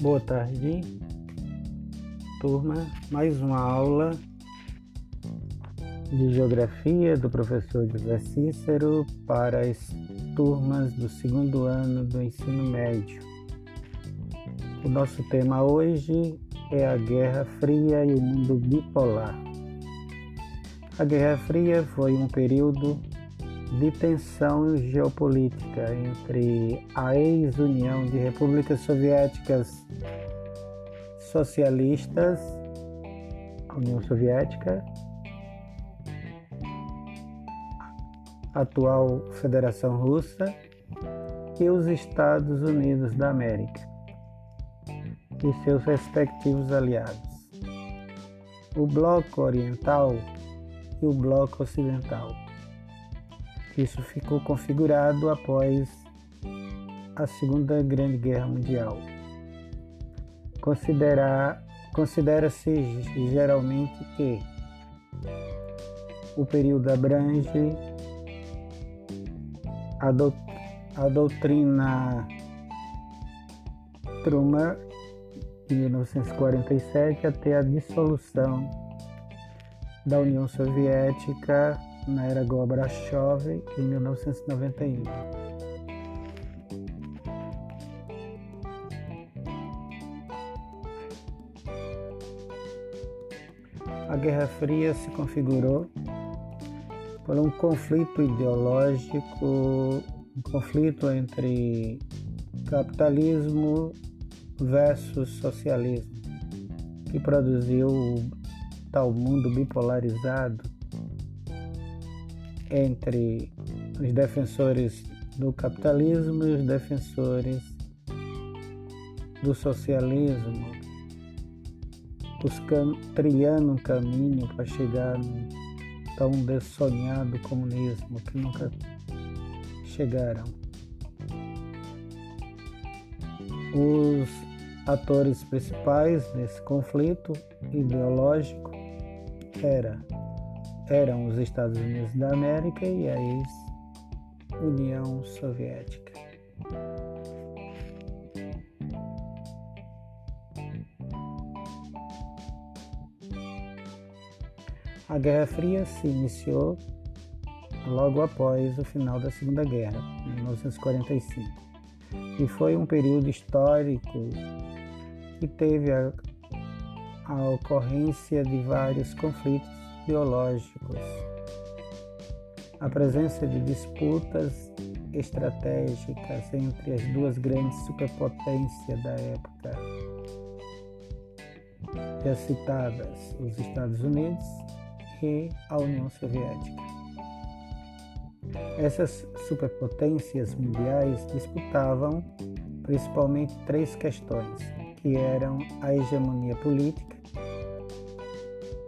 Boa tarde, turma. Mais uma aula de Geografia do professor José Cícero para as turmas do segundo ano do ensino médio. O nosso tema hoje é a Guerra Fria e o mundo bipolar. A Guerra Fria foi um período de tensão geopolítica entre a ex-União de Repúblicas Soviéticas Socialistas, a União Soviética, a atual Federação Russa e os Estados Unidos da América e seus respectivos aliados, o Bloco Oriental e o Bloco Ocidental. Isso ficou configurado após a Segunda Grande Guerra Mundial. Considera-se geralmente que o período abrange a, do, a doutrina Truman de 1947 até a dissolução da União Soviética na era Gorbachev em 1991. A Guerra Fria se configurou por um conflito ideológico, um conflito entre capitalismo versus socialismo, que produziu o tal mundo bipolarizado entre os defensores do capitalismo e os defensores do socialismo, buscando, trilhando um caminho para chegar no tão dessonhado comunismo que nunca chegaram. Os atores principais nesse conflito ideológico era eram os Estados Unidos da América e a ex-União Soviética. A Guerra Fria se iniciou logo após o final da Segunda Guerra, em 1945, e foi um período histórico que teve a, a ocorrência de vários conflitos biológicos. A presença de disputas estratégicas entre as duas grandes superpotências da época, já citadas, os Estados Unidos e a União Soviética. Essas superpotências mundiais disputavam principalmente três questões, que eram a hegemonia política,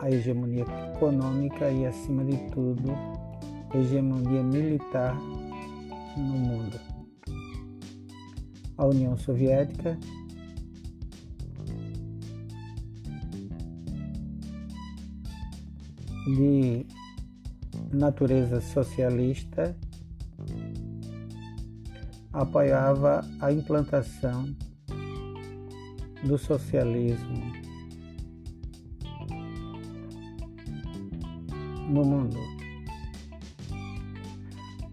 a hegemonia econômica e, acima de tudo, hegemonia militar no mundo. A União Soviética. De natureza socialista. Apoiava a implantação do socialismo no mundo,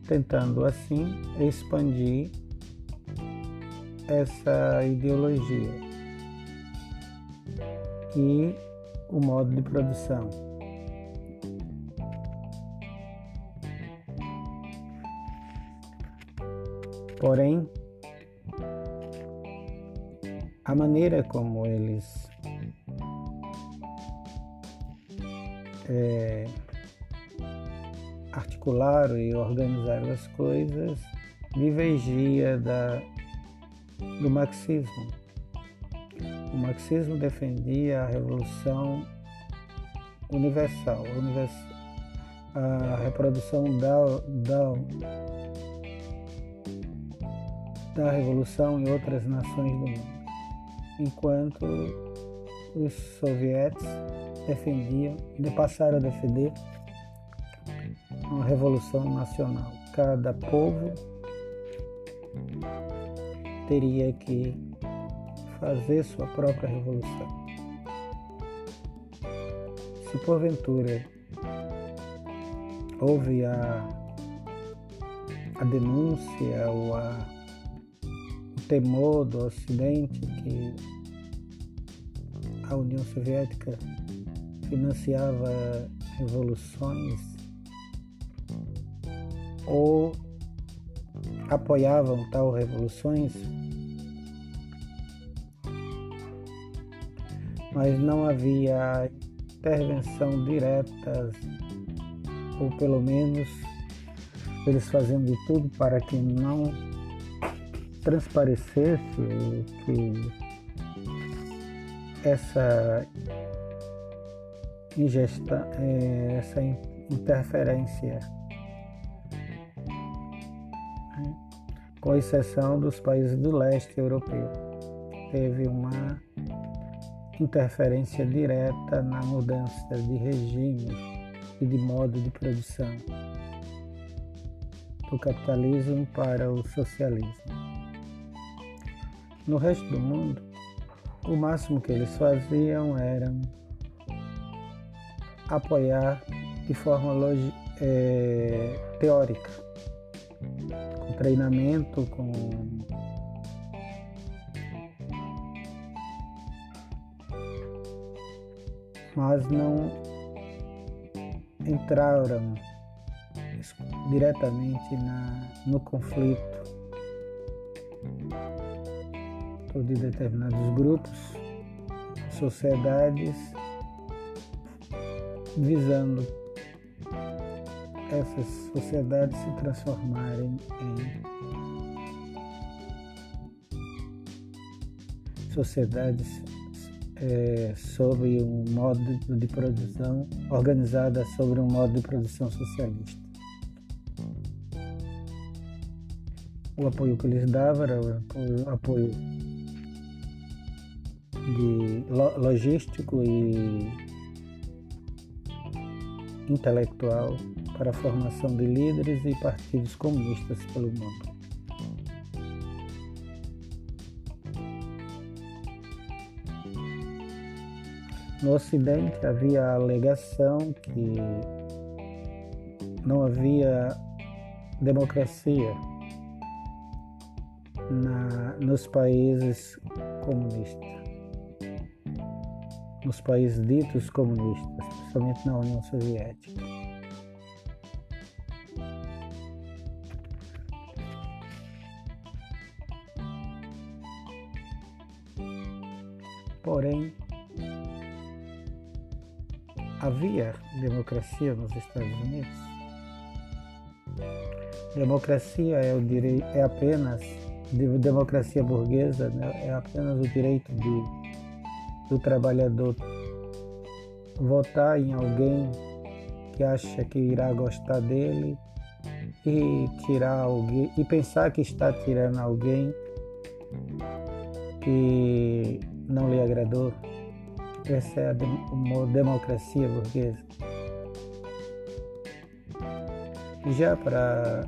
tentando assim expandir essa ideologia e o modo de produção. Porém, a maneira como eles é, articularam e organizaram as coisas divergia da, do marxismo. O marxismo defendia a revolução universal, a reprodução da, da, da revolução em outras nações do mundo, enquanto os soviéticos defendiam, e passaram a defender uma revolução nacional. Cada povo teria que fazer sua própria revolução. Se porventura houve a, a denúncia ou a, o temor do Ocidente que a União Soviética financiava revoluções ou apoiavam tal revoluções, mas não havia intervenção direta, ou pelo menos eles fazendo de tudo para que não transparecesse que essa ingesta, é, essa interferência, com exceção dos países do leste europeu, teve uma interferência direta na mudança de regime e de modo de produção do capitalismo para o socialismo. No resto do mundo, o máximo que eles faziam era apoiar de forma é, teórica, treinamento, com mas não entraram diretamente na, no conflito de determinados grupos, sociedades, visando essas sociedades se transformarem em sociedades é, sobre um modo de produção organizada sobre um modo de produção socialista. O apoio que eles davam era o apoio de logístico e intelectual para a formação de líderes e partidos comunistas pelo mundo. No Ocidente havia a alegação que não havia democracia na, nos países comunistas, nos países ditos comunistas, principalmente na União Soviética. Porém, havia democracia nos Estados Unidos? Democracia é, o direi é apenas, democracia burguesa né? é apenas o direito de, do trabalhador votar em alguém que acha que irá gostar dele e tirar alguém e pensar que está tirando alguém que não lhe agradou. Essa é a democracia burguesa. Já para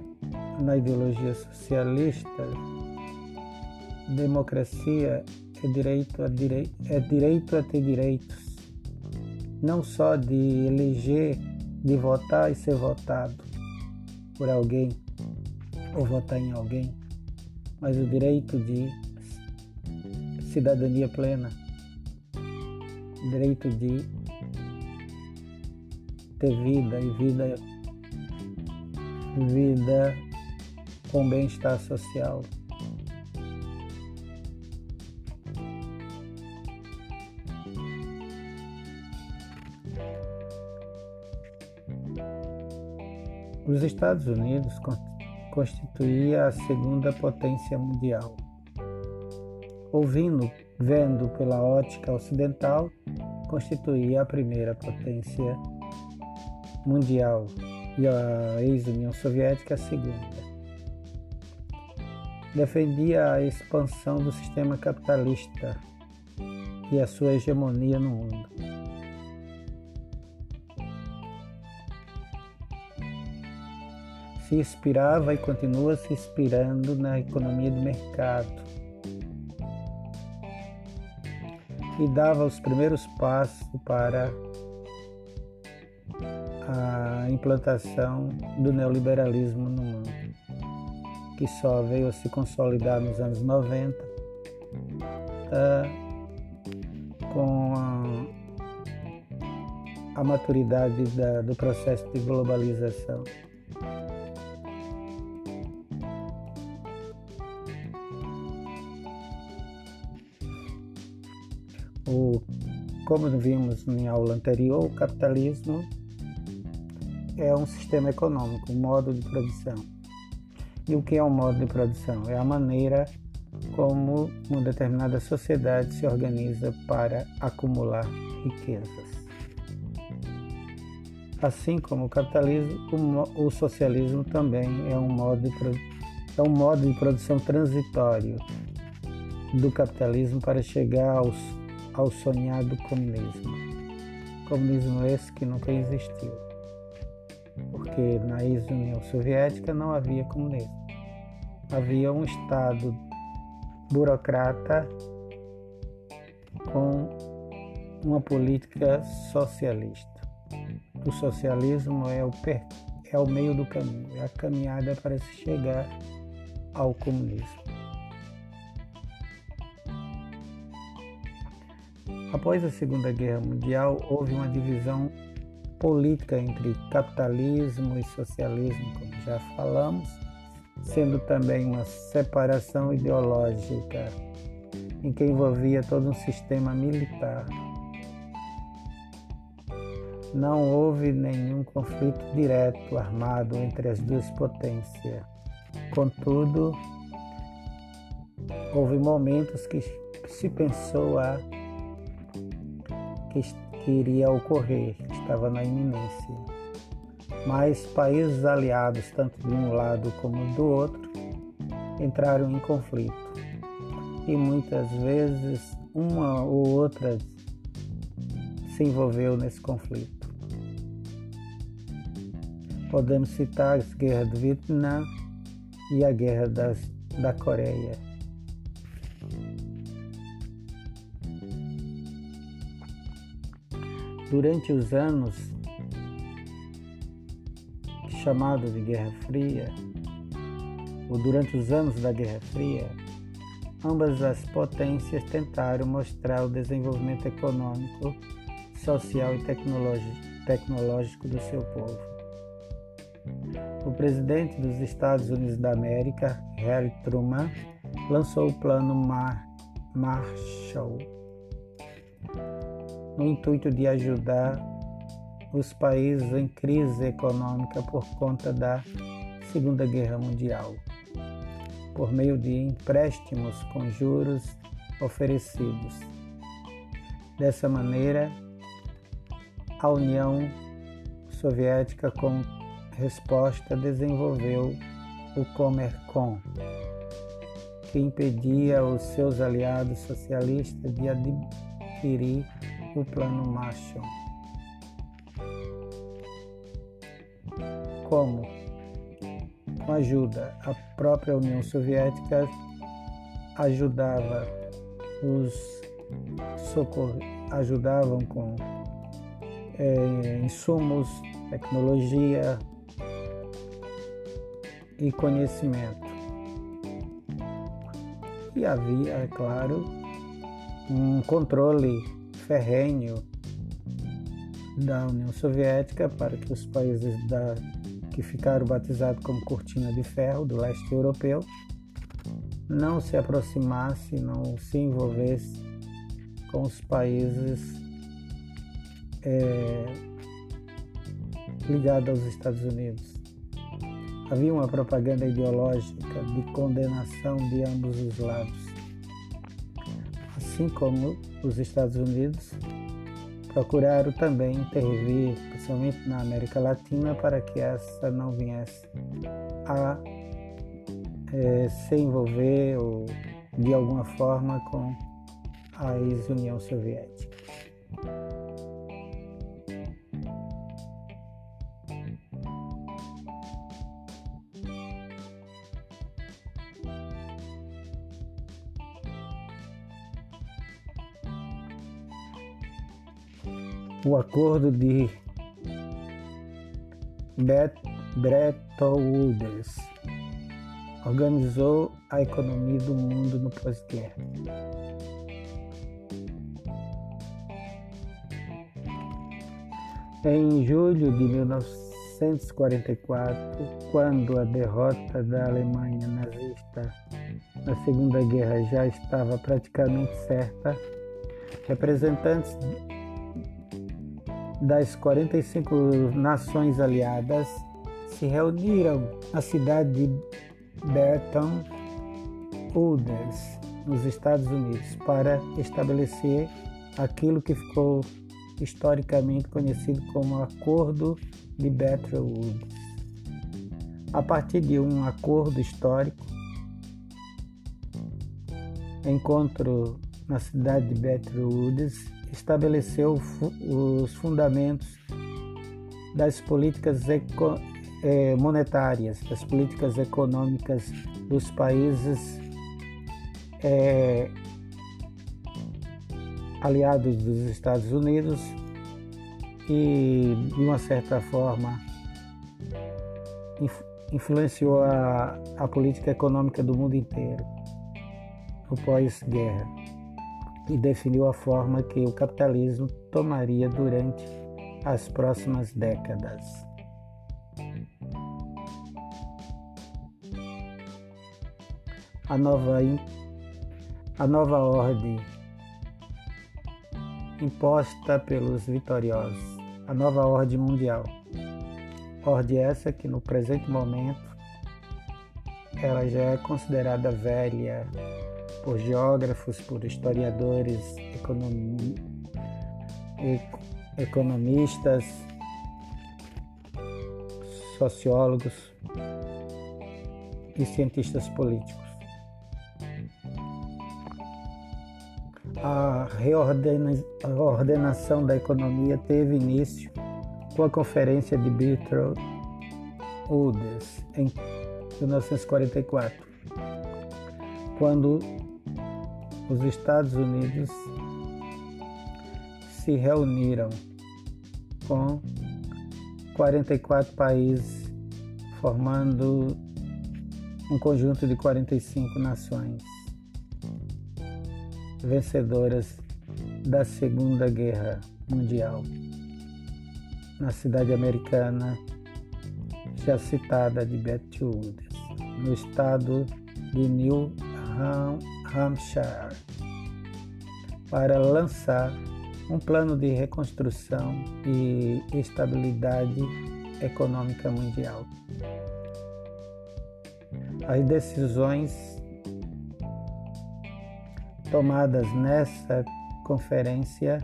na ideologia socialista, democracia é direito a direi é direito a ter direitos, não só de eleger, de votar e ser votado por alguém ou votar em alguém, mas o direito de cidadania plena direito de ter vida e vida vida com bem-estar social. Os Estados Unidos constituía a segunda potência mundial. Ouvindo, vendo pela ótica ocidental, constituía a primeira potência mundial e a ex-União Soviética a segunda. Defendia a expansão do sistema capitalista e a sua hegemonia no mundo. Se inspirava e continua se inspirando na economia de mercado e dava os primeiros passos para a implantação do neoliberalismo no mundo, que só veio a se consolidar nos anos 90 tá, com a, a maturidade da, do processo de globalização. Como vimos em aula anterior, o capitalismo é um sistema econômico, um modo de produção. E o que é um modo de produção? É a maneira como uma determinada sociedade se organiza para acumular riquezas. Assim como o capitalismo, o socialismo também é um modo de, é um modo de produção transitório do capitalismo para chegar aos ao sonhado comunismo. Comunismo esse que nunca existiu, porque na ex-União Soviética não havia comunismo. Havia um Estado burocrata com uma política socialista. O socialismo é o, é o meio do caminho, é a caminhada para se chegar ao comunismo. Após a Segunda Guerra Mundial, houve uma divisão política entre capitalismo e socialismo, como já falamos, sendo também uma separação ideológica em que envolvia todo um sistema militar. Não houve nenhum conflito direto armado entre as duas potências. Contudo, houve momentos que se pensou a que, que iria ocorrer, que estava na iminência. Mas países aliados, tanto de um lado como do outro, entraram em conflito. E muitas vezes uma ou outra se envolveu nesse conflito. Podemos citar a Guerra do Vietnã e a Guerra das, da Coreia Durante os anos chamado de Guerra Fria, ou durante os anos da Guerra Fria, ambas as potências tentaram mostrar o desenvolvimento econômico, social e tecnológico do seu povo. O presidente dos Estados Unidos da América, Harry Truman, lançou o Plano Mar Marshall no intuito de ajudar os países em crise econômica por conta da Segunda Guerra Mundial, por meio de empréstimos com juros oferecidos. Dessa maneira, a União Soviética, como resposta, desenvolveu o Comercon, que impedia os seus aliados socialistas de adquirir o Plano Marshall. Como? Com ajuda, a própria União Soviética ajudava os socorros, ajudavam com é, insumos, tecnologia e conhecimento. E havia, é claro, um controle ferrenho da União Soviética para que os países da, que ficaram batizados como cortina de ferro do leste europeu não se aproximasse, não se envolvesse com os países é, ligados aos Estados Unidos. Havia uma propaganda ideológica de condenação de ambos os lados assim como os Estados Unidos procuraram também intervir, principalmente na América Latina, para que essa não viesse a é, se envolver ou, de alguma forma com a ex-União Soviética. O acordo de Bretton Woods organizou a economia do mundo no pós-guerra. Em julho de 1944, quando a derrota da Alemanha nazista na Segunda Guerra já estava praticamente certa, representantes das 45 nações aliadas se reuniram na cidade de Bretton Woods, nos Estados Unidos, para estabelecer aquilo que ficou historicamente conhecido como Acordo de Bretton Woods. A partir de um acordo histórico, encontro na cidade de Bretton Woods estabeleceu os fundamentos das políticas eh, monetárias, das políticas econômicas dos países é, aliados dos Estados Unidos e, de uma certa forma, influenciou a, a política econômica do mundo inteiro no pós-guerra e definiu a forma que o capitalismo tomaria durante as próximas décadas. A nova, a nova ordem imposta pelos vitoriosos, a nova ordem mundial. Ordem essa que no presente momento ela já é considerada velha por geógrafos, por historiadores, economi economistas, sociólogos e cientistas políticos. a reordenação da economia teve início com a Conferência de Bretton Woods em 1944, quando os Estados Unidos se reuniram com 44 países, formando um conjunto de 45 nações vencedoras da Segunda Guerra Mundial. Na cidade americana já citada de Woods, no estado de New Hampshire, para lançar um plano de reconstrução e estabilidade econômica mundial. As decisões tomadas nessa conferência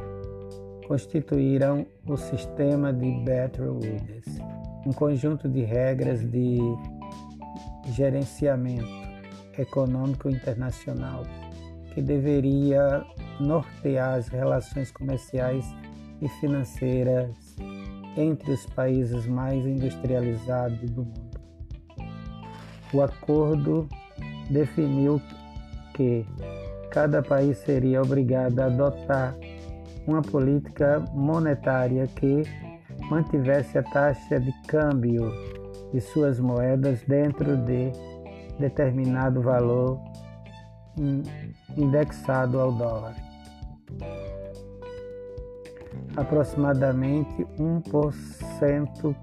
constituíram o sistema de Bretton Woods, um conjunto de regras de gerenciamento econômico internacional que deveria nortear as relações comerciais e financeiras entre os países mais industrializados do mundo. O acordo definiu que cada país seria obrigado a adotar uma política monetária que mantivesse a taxa de câmbio de suas moedas dentro de determinado valor indexado ao dólar. Aproximadamente 1%,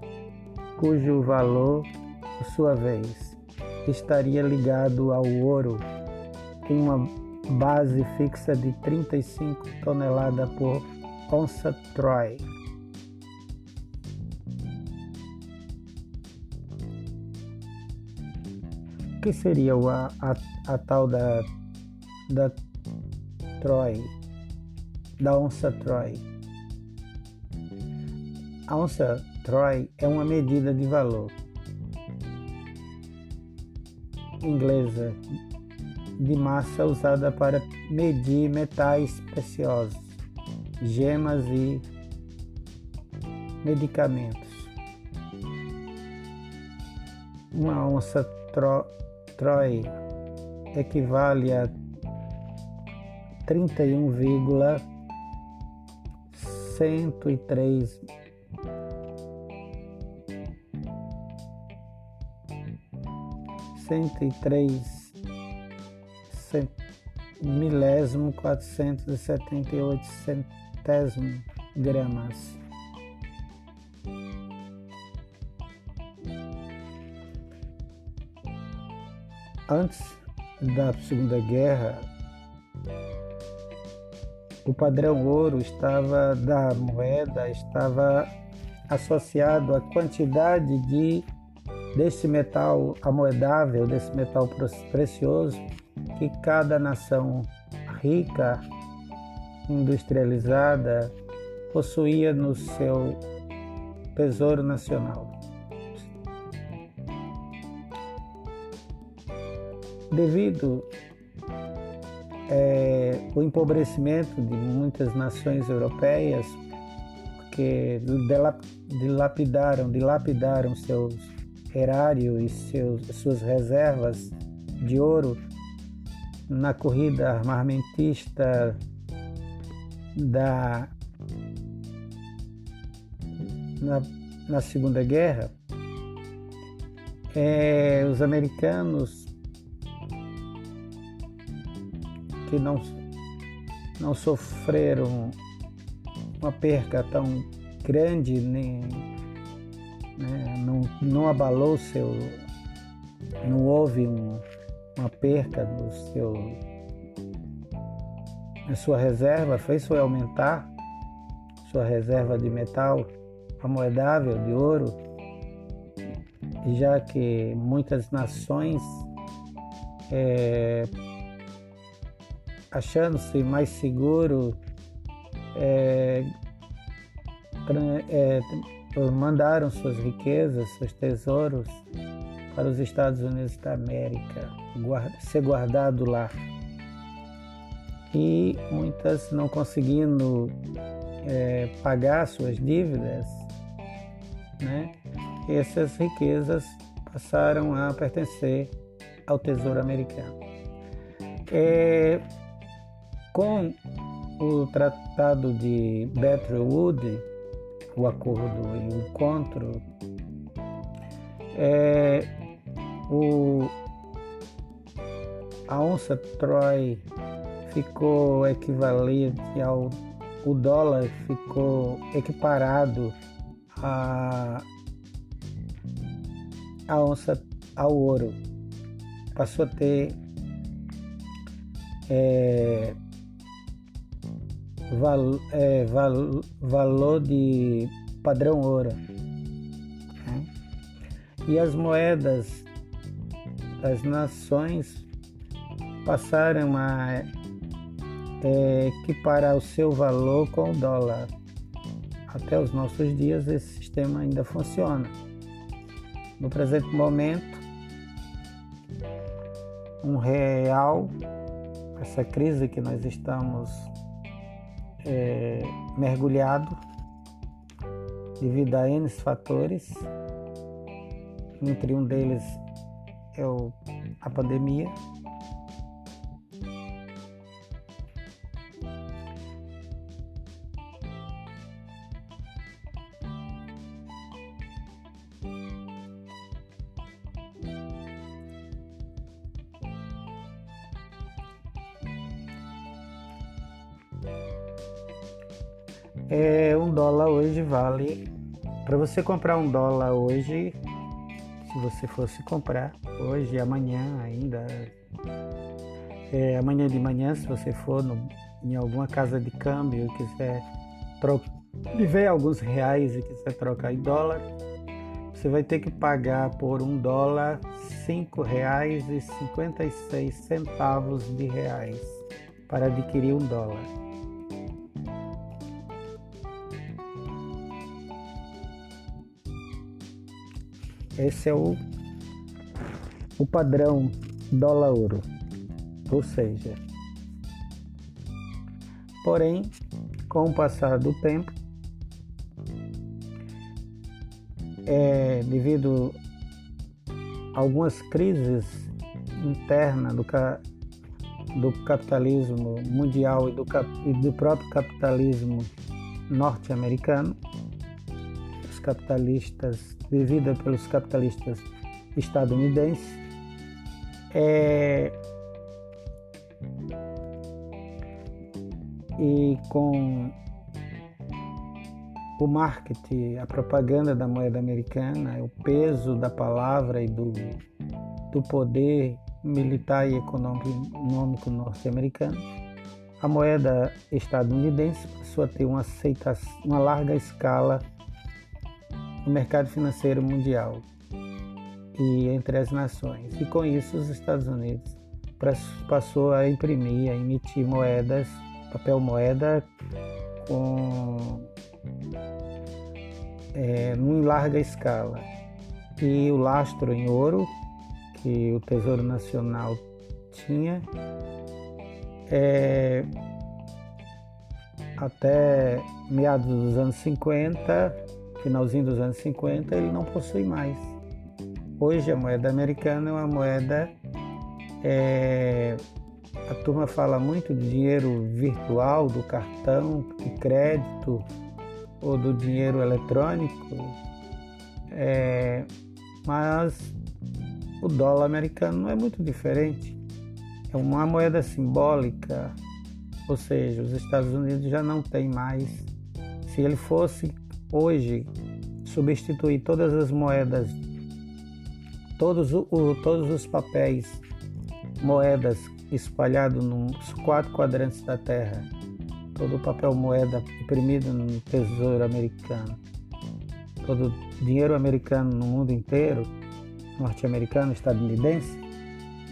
cujo valor, por sua vez, estaria ligado ao ouro em uma base fixa de 35 toneladas por onça Troy. Que seria a, a, a tal da, da Troy, da onça Troy? A onça Troy é uma medida de valor inglesa de massa usada para medir metais preciosos, gemas e medicamentos. Uma onça tro, Troy equivale a 31,6 103 cento e três milésimo quatrocentos e setenta e oito centésimo gramas. Antes da Segunda Guerra, o padrão ouro estava da moeda estava associado à quantidade de desse metal amoedável, desse metal precioso que cada nação rica, industrializada, possuía no seu tesouro nacional. Devido é, ao empobrecimento de muitas nações europeias, que dilapidaram, dilapidaram seus erários e seus, suas reservas de ouro na corrida armamentista da na, na Segunda Guerra, é, os americanos que não, não sofreram uma perca tão grande, nem, né, não, não abalou seu. não houve um, uma perca no seu, na sua reserva, fez foi aumentar sua reserva de metal amoedável de ouro, já que muitas nações, é, achando-se mais seguro, é, é, mandaram suas riquezas, seus tesouros para os Estados Unidos da América, ser guardado lá. E muitas não conseguindo é, pagar suas dívidas, né? essas riquezas passaram a pertencer ao Tesouro Americano. É, com o Tratado de Bretton Woods, o acordo e o encontro, é, o, a onça Troy ficou equivalente ao o dólar ficou equiparado a, a onça ao ouro. Passou a ter é, val, é, val, valor de padrão ouro. Né? E as moedas das nações passaram a é, equiparar o seu valor com o dólar. Até os nossos dias esse sistema ainda funciona. No presente momento, um real, essa crise que nós estamos é, mergulhado devido a N fatores, entre um deles é o, a pandemia, hoje vale. Para você comprar um dólar hoje, se você fosse comprar hoje, amanhã ainda, é, amanhã de manhã, se você for no, em alguma casa de câmbio e quiser ver alguns reais e quiser trocar em dólar, você vai ter que pagar por um dólar cinco reais e cinquenta e seis centavos de reais para adquirir um dólar. Esse é o, o padrão dólar-ouro. Ou seja, porém, com o passar do tempo, é, devido a algumas crises internas do, do capitalismo mundial e do, e do próprio capitalismo norte-americano, capitalistas, vivida pelos capitalistas estadunidenses, é, e com o marketing, a propaganda da moeda americana, o peso da palavra e do, do poder militar e econômico norte-americano, a moeda estadunidense passou a ter uma, aceitação, uma larga escala no mercado financeiro mundial e entre as nações. E com isso, os Estados Unidos passou a imprimir, a emitir moedas, papel moeda com é, em larga escala. E o lastro em ouro que o Tesouro Nacional tinha é, até meados dos anos 50, finalzinho dos anos 50, ele não possui mais. Hoje a moeda americana é uma moeda. É, a turma fala muito do dinheiro virtual, do cartão de crédito ou do dinheiro eletrônico, é, mas o dólar americano não é muito diferente. É uma moeda simbólica, ou seja, os Estados Unidos já não tem mais. Se ele fosse hoje substituir todas as moedas, todos, o, todos os papéis, moedas espalhados nos quatro quadrantes da Terra, todo o papel moeda imprimido no Tesouro Americano, todo o dinheiro americano no mundo inteiro, norte-americano, estadunidense,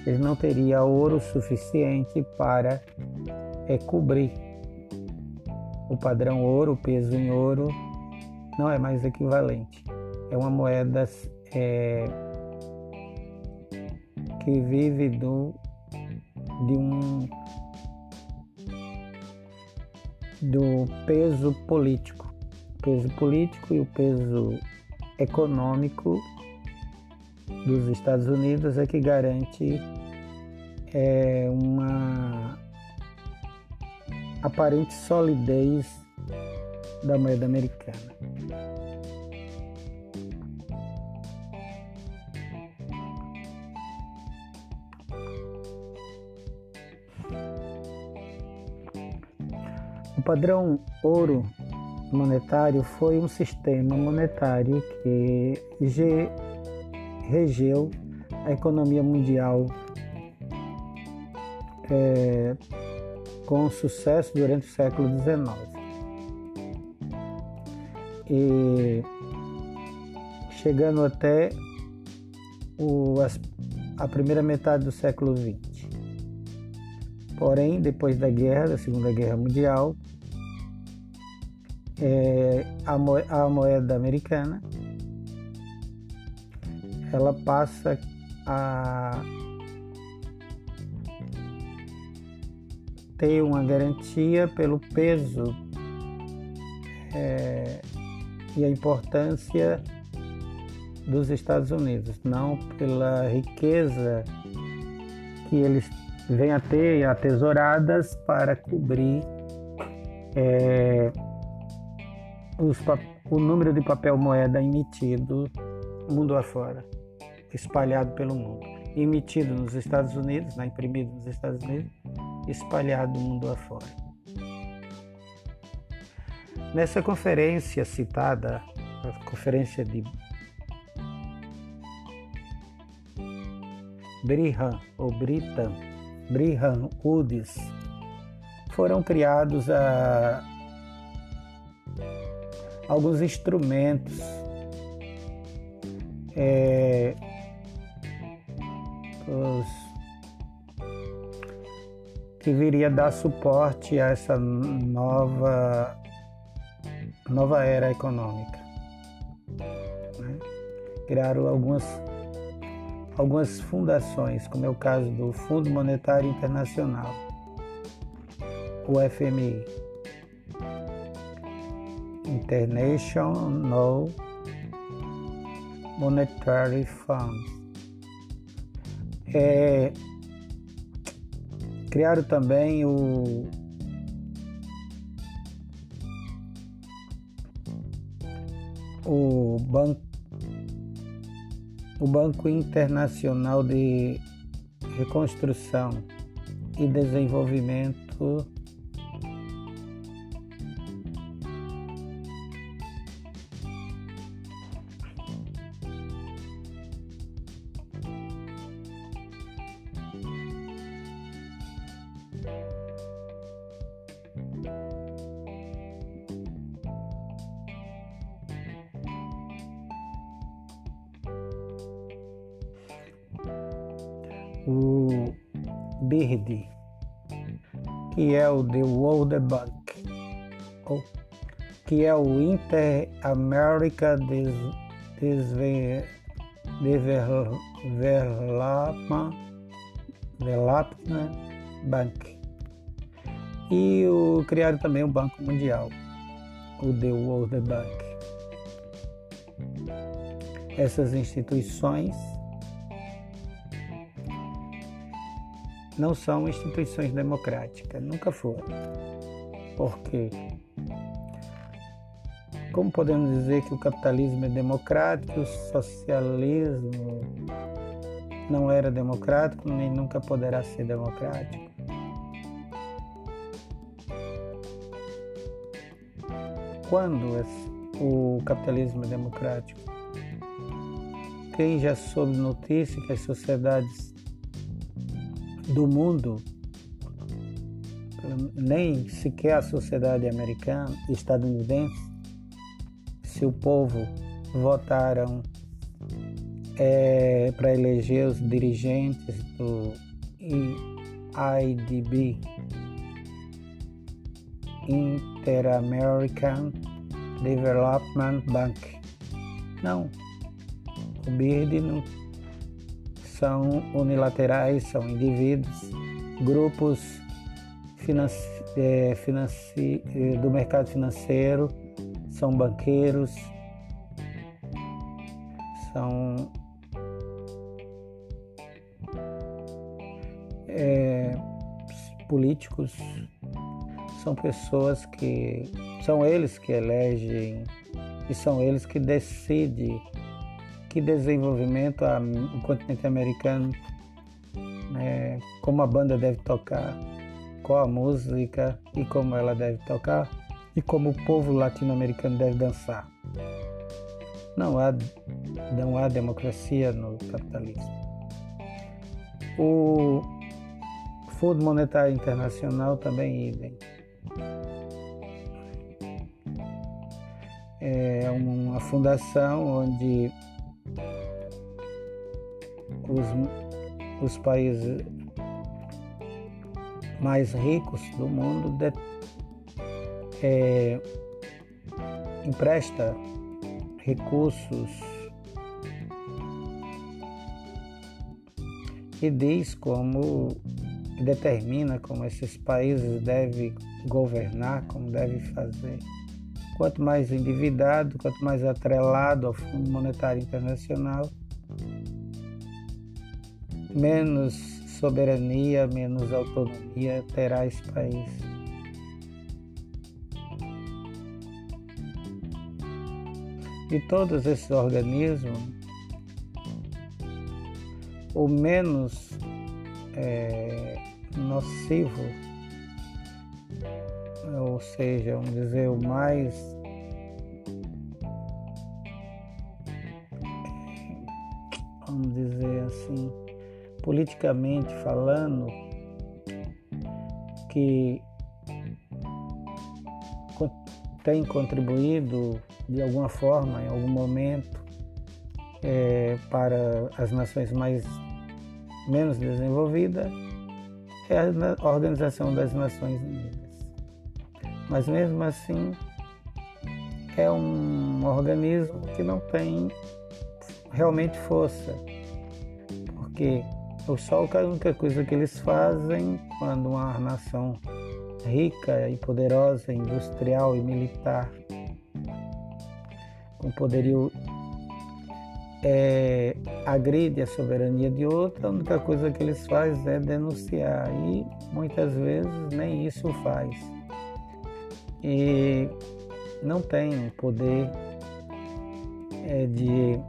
ele não teria ouro suficiente para é, cobrir o padrão ouro, o peso em ouro, não é mais equivalente. É uma moeda é, que vive do, de um do peso político, o peso político e o peso econômico dos Estados Unidos é que garante é, uma aparente solidez da moeda americana. O padrão ouro monetário foi um sistema monetário que regeu a economia mundial é, com sucesso durante o século XIX. E chegando até o, a primeira metade do século XX. Porém, depois da guerra, da Segunda Guerra Mundial, é, a, a moeda americana ela passa a ter uma garantia pelo peso é, e a importância dos Estados Unidos, não pela riqueza que eles vêm a ter atesouradas para cobrir é, os, o número de papel moeda emitido mundo afora espalhado pelo mundo, emitido nos Estados Unidos, né, imprimido nos Estados Unidos, espalhado mundo afora. Nessa conferência citada, a conferência de Brigham ou Brigham, Brigham Woods, foram criados a, ah, alguns instrumentos é, os, que viria dar suporte a essa nova, nova era econômica. Né? Criaram algumas, algumas fundações, como é o caso do Fundo Monetário Internacional, o FMI, International Monetary Fund é, criaram também o, o Banco, o Banco Internacional de Reconstrução e Desenvolvimento que é o Inter-America Development Bank. E o, criaram também o Banco Mundial, o The World Bank. Essas instituições não são instituições democráticas, nunca foram. Porque como podemos dizer que o capitalismo é democrático, o socialismo não era democrático nem nunca poderá ser democrático? Quando o capitalismo é democrático? Quem já soube notícia que as sociedades do mundo, nem sequer a sociedade americana, estadunidense, se o povo votaram é, para eleger os dirigentes do IDB, Inter-American Development Bank. Não, o BIRD não são unilaterais, são indivíduos, grupos financi é, financi é, do mercado financeiro, são banqueiros, são é, políticos, são pessoas que são eles que elegem e são eles que decidem que desenvolvimento a, o continente americano, né, como a banda deve tocar, qual a música e como ela deve tocar e como o povo latino-americano deve dançar. Não há, não há democracia no capitalismo. O Fundo Monetário Internacional também idem. É uma fundação onde os, os países mais ricos do mundo é, empresta recursos e diz como determina como esses países devem governar, como devem fazer. Quanto mais endividado, quanto mais atrelado ao Fundo Monetário Internacional, menos soberania, menos autonomia terá esse país. E todos esses organismos, o menos é, nocivo, ou seja, vamos dizer, o mais vamos dizer assim, politicamente falando, que tem contribuído de alguma forma, em algum momento, é, para as nações mais menos desenvolvidas, é a Organização das Nações Unidas. Mas mesmo assim, é um organismo que não tem realmente força, porque é a única coisa que eles fazem quando uma nação rica e poderosa, industrial e militar, com poderio é, agride a soberania de outra, a única coisa que eles fazem é denunciar. E muitas vezes nem isso faz. E não tem poder é, de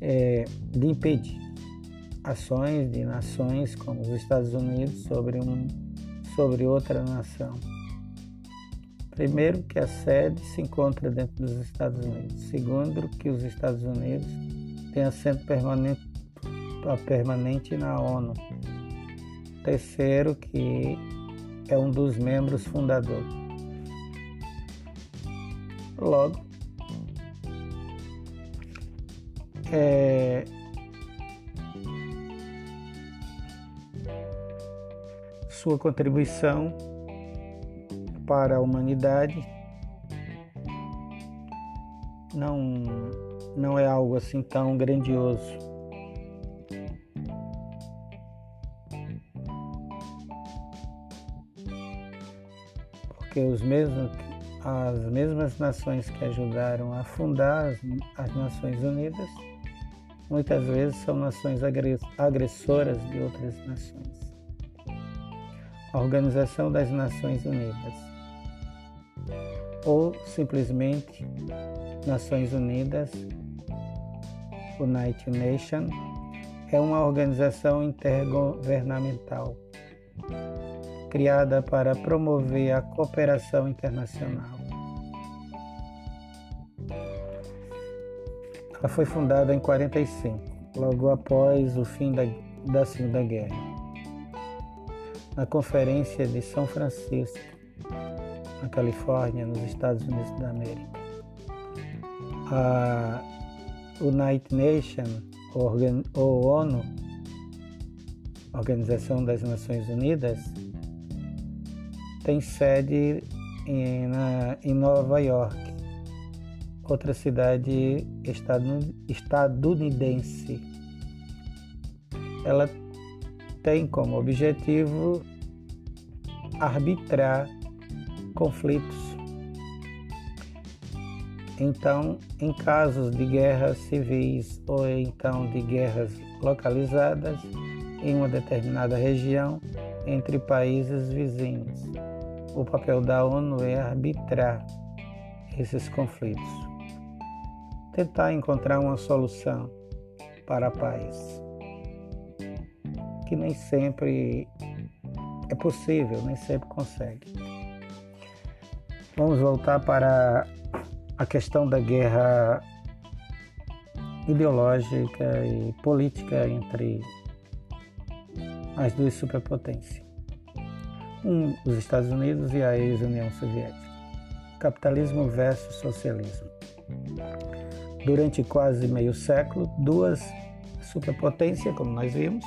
é, de impedir ações de nações como os Estados Unidos sobre, um, sobre outra nação. Primeiro, que a sede se encontra dentro dos Estados Unidos. Segundo, que os Estados Unidos têm assento permanente, permanente na ONU. Terceiro, que é um dos membros fundadores. Logo, é, sua contribuição para a humanidade não, não é algo assim tão grandioso. Porque os mesmos, as mesmas nações que ajudaram a fundar as, as Nações Unidas muitas vezes são nações agressoras de outras nações. Organização das Nações Unidas, ou simplesmente Nações Unidas, United Nations, é uma organização intergovernamental criada para promover a cooperação internacional Ela foi fundada em 45, logo após o fim da, da Segunda Guerra. Na Conferência de São Francisco, na Califórnia, nos Estados Unidos da América. A United Nations, ou ONU, Organização das Nações Unidas, tem sede em, na, em Nova York outra cidade estadunidense. Ela tem como objetivo arbitrar conflitos. Então, em casos de guerras civis ou então de guerras localizadas em uma determinada região entre países vizinhos, o papel da ONU é arbitrar esses conflitos tentar encontrar uma solução para a paz, que nem sempre é possível, nem sempre consegue. Vamos voltar para a questão da guerra ideológica e política entre as duas superpotências. Um, os Estados Unidos e a ex-União Soviética. Capitalismo versus socialismo durante quase meio século, duas superpotências, como nós vimos,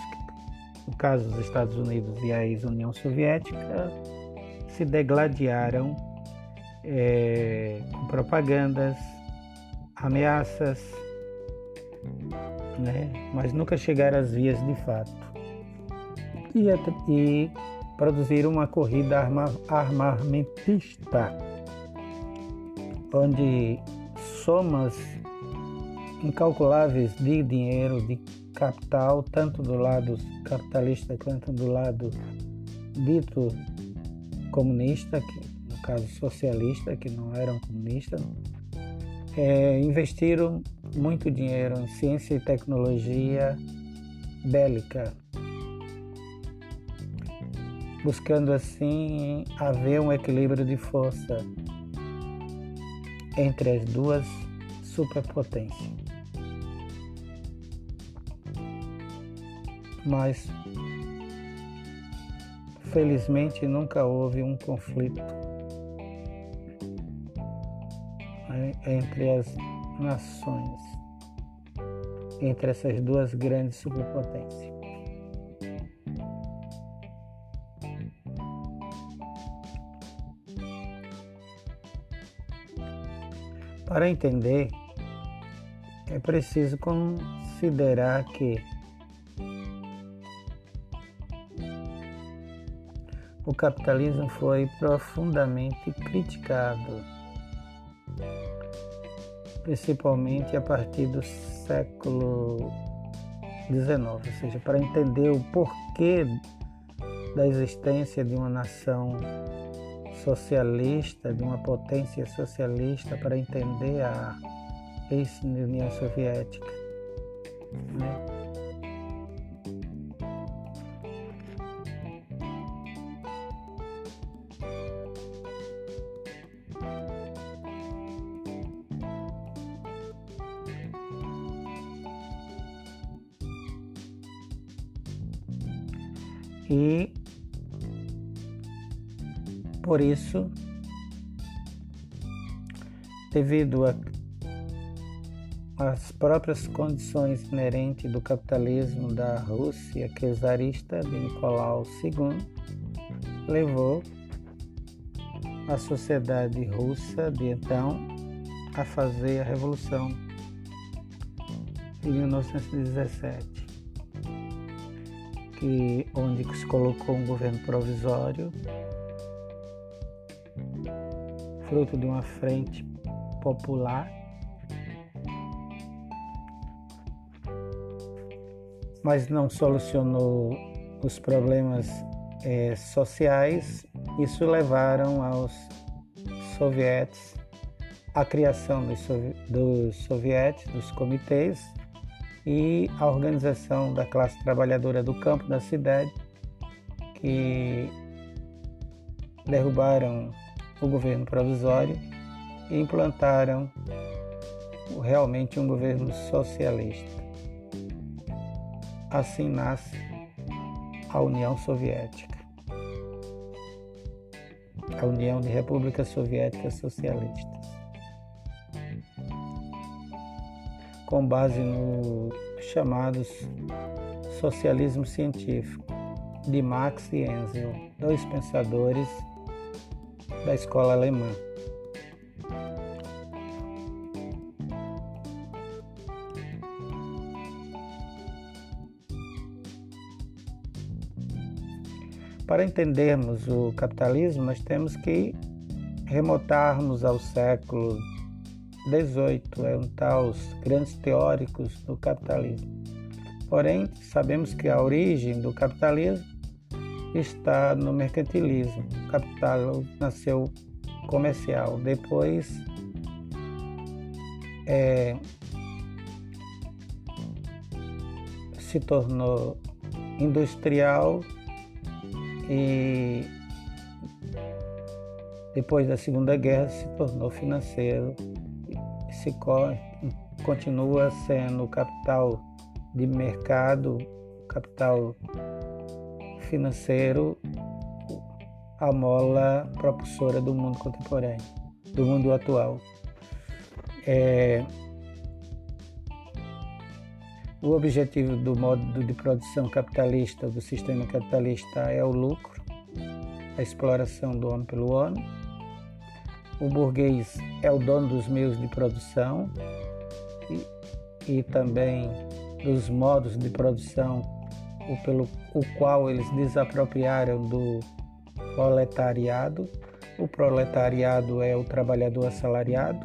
no caso dos Estados Unidos e a ex-União Soviética, se degladiaram é, com propagandas, ameaças, né? mas nunca chegaram às vias de fato. E, e produziram uma corrida arma, armamentista, onde somas incalculáveis de dinheiro, de capital, tanto do lado capitalista quanto do lado dito comunista, que, no caso socialista, que não eram comunistas, é, investiram muito dinheiro em ciência e tecnologia bélica, buscando assim haver um equilíbrio de força entre as duas superpotências. Mas felizmente nunca houve um conflito né, entre as nações, entre essas duas grandes superpotências. Para entender, é preciso considerar que capitalismo foi profundamente criticado, principalmente a partir do século XIX, ou seja, para entender o porquê da existência de uma nação socialista, de uma potência socialista para entender a ex-União Soviética. Né? Por isso, devido às próprias condições inerentes do capitalismo da Rússia czarista de Nicolau II, levou a sociedade russa de então a fazer a revolução de 1917 que, onde se colocou um governo provisório, fruto de uma frente popular, mas não solucionou os problemas é, sociais. Isso levaram aos sovietes a criação dos, sovi dos sovietes, dos comitês, e a organização da classe trabalhadora do campo da cidade, que derrubaram o governo provisório e implantaram realmente um governo socialista. Assim nasce a União Soviética, a União de Repúblicas Soviéticas Socialistas. com base no chamados socialismo científico de Marx e Engels, dois pensadores da escola alemã. Para entendermos o capitalismo, nós temos que remontarmos ao século 18 é um tal os grandes teóricos do capitalismo. Porém, sabemos que a origem do capitalismo está no mercantilismo. Capital nasceu comercial, depois é, se tornou industrial e depois da Segunda Guerra se tornou financeiro se continua sendo capital de mercado, capital financeiro, a mola propulsora do mundo contemporâneo, do mundo atual. É, o objetivo do modo de produção capitalista, do sistema capitalista, é o lucro, a exploração do homem pelo homem o burguês é o dono dos meios de produção e, e também dos modos de produção o, pelo o qual eles desapropriaram do proletariado. O proletariado é o trabalhador assalariado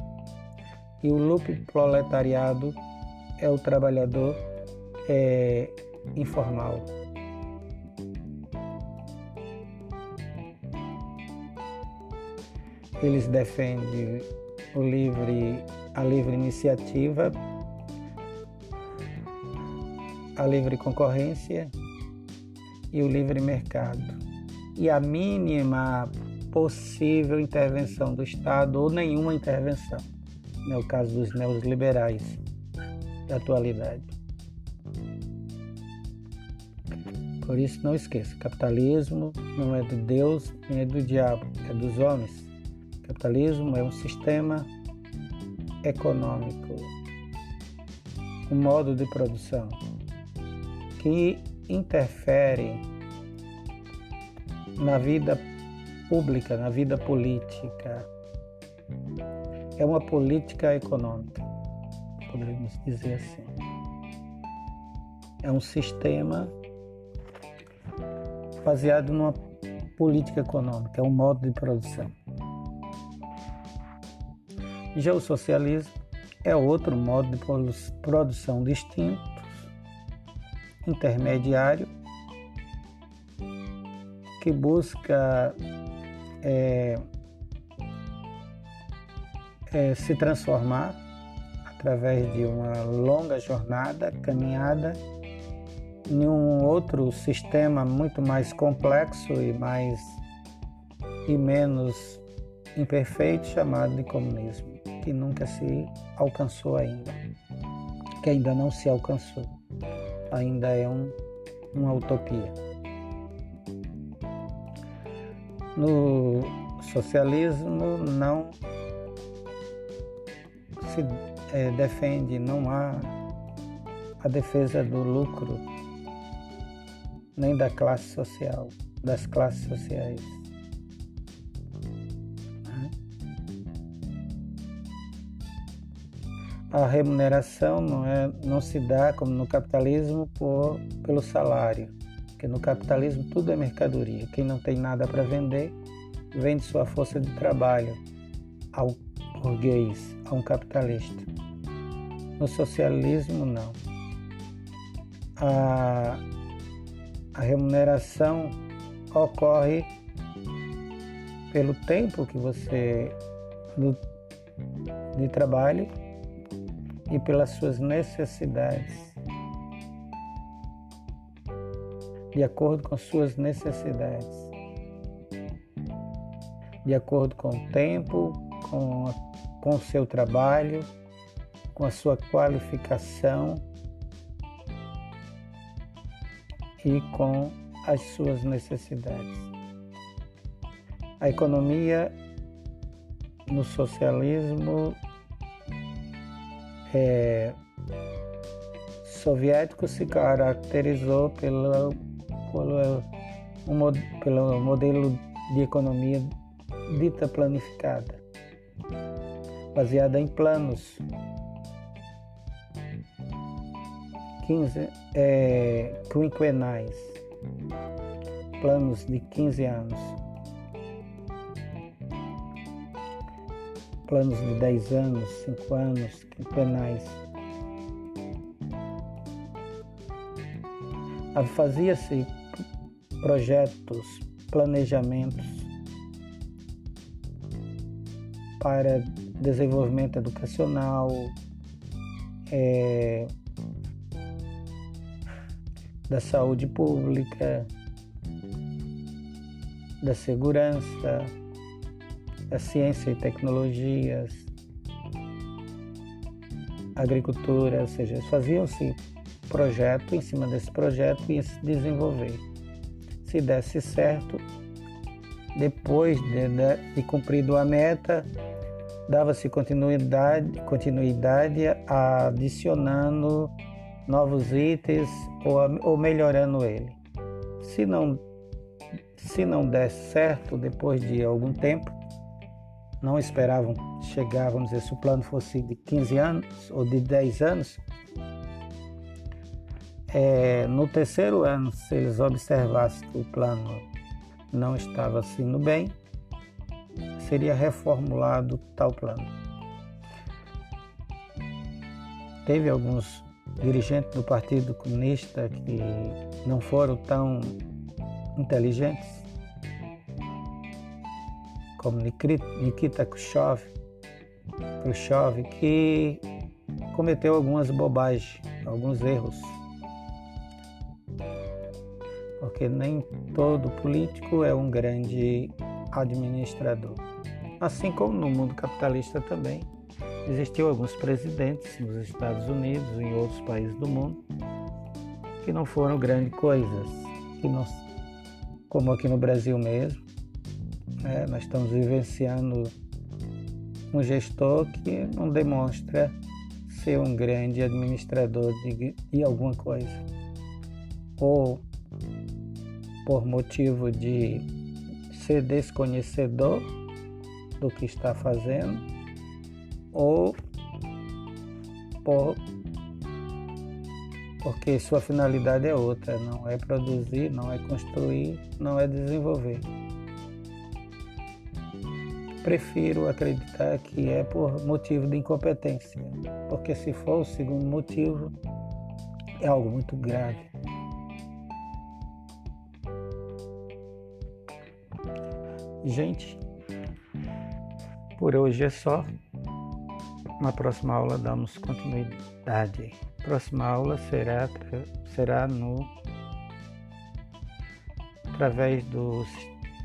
e o loop proletariado é o trabalhador é, informal. Eles defendem o livre, a livre iniciativa, a livre concorrência e o livre mercado. E a mínima possível intervenção do Estado ou nenhuma intervenção, no é caso dos neoliberais da atualidade. Por isso, não esqueça: capitalismo não é de Deus nem é do diabo, é dos homens. Capitalismo é um sistema econômico, um modo de produção que interfere na vida pública, na vida política. É uma política econômica, podemos dizer assim. É um sistema baseado numa política econômica, é um modo de produção. Já o socialismo é outro modo de produção distinto, intermediário, que busca é, é, se transformar através de uma longa jornada, caminhada, em um outro sistema muito mais complexo e mais e menos imperfeito chamado de comunismo, que nunca se alcançou ainda, que ainda não se alcançou, ainda é um, uma utopia. No socialismo não se é, defende, não há a defesa do lucro, nem da classe social, das classes sociais. A remuneração não, é, não se dá, como no capitalismo, por, pelo salário, porque no capitalismo tudo é mercadoria. Quem não tem nada para vender, vende sua força de trabalho ao burguês, a um capitalista. No socialismo, não. A, a remuneração ocorre pelo tempo que você do, de trabalho e pelas suas necessidades. De acordo com suas necessidades. De acordo com o tempo, com, com o seu trabalho, com a sua qualificação e com as suas necessidades. A economia no socialismo é, soviético se caracterizou pelo, pelo, um, pelo modelo de economia dita planificada, baseada em planos. 15 é, quinquenais, planos de 15 anos, planos de 10 anos, 5 anos, quinquenais. Fazia-se projetos, planejamentos para desenvolvimento educacional, é, da saúde pública, da segurança, da ciência e tecnologias, agricultura, ou seja, faziam-se projeto em cima desse projeto ia se desenvolver. Se desse certo, depois de, de, de cumprido a meta, dava-se continuidade, continuidade adicionando novos itens ou, ou melhorando ele. Se não, se não der certo depois de algum tempo, não esperavam chegar, vamos dizer, se o plano fosse de 15 anos ou de 10 anos, é, no terceiro ano, se eles observassem que o plano não estava indo bem, seria reformulado tal plano. Teve alguns dirigentes do Partido Comunista que não foram tão inteligentes, como Nikita Khrushchev, Khrushchev que cometeu algumas bobagens, alguns erros. Porque nem todo político é um grande administrador. Assim como no mundo capitalista também Existiu alguns presidentes nos Estados Unidos e em outros países do mundo que não foram grandes coisas, que não, como aqui no Brasil mesmo, né, nós estamos vivenciando um gestor que não demonstra ser um grande administrador de, de alguma coisa, ou por motivo de ser desconhecedor do que está fazendo, ou por, porque sua finalidade é outra, não é produzir, não é construir, não é desenvolver. Prefiro acreditar que é por motivo de incompetência, porque se for o segundo motivo, é algo muito grave. Gente, por hoje é só. Na próxima aula damos continuidade. Próxima aula será, será no através do,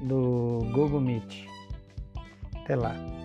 do Google Meet. Até lá.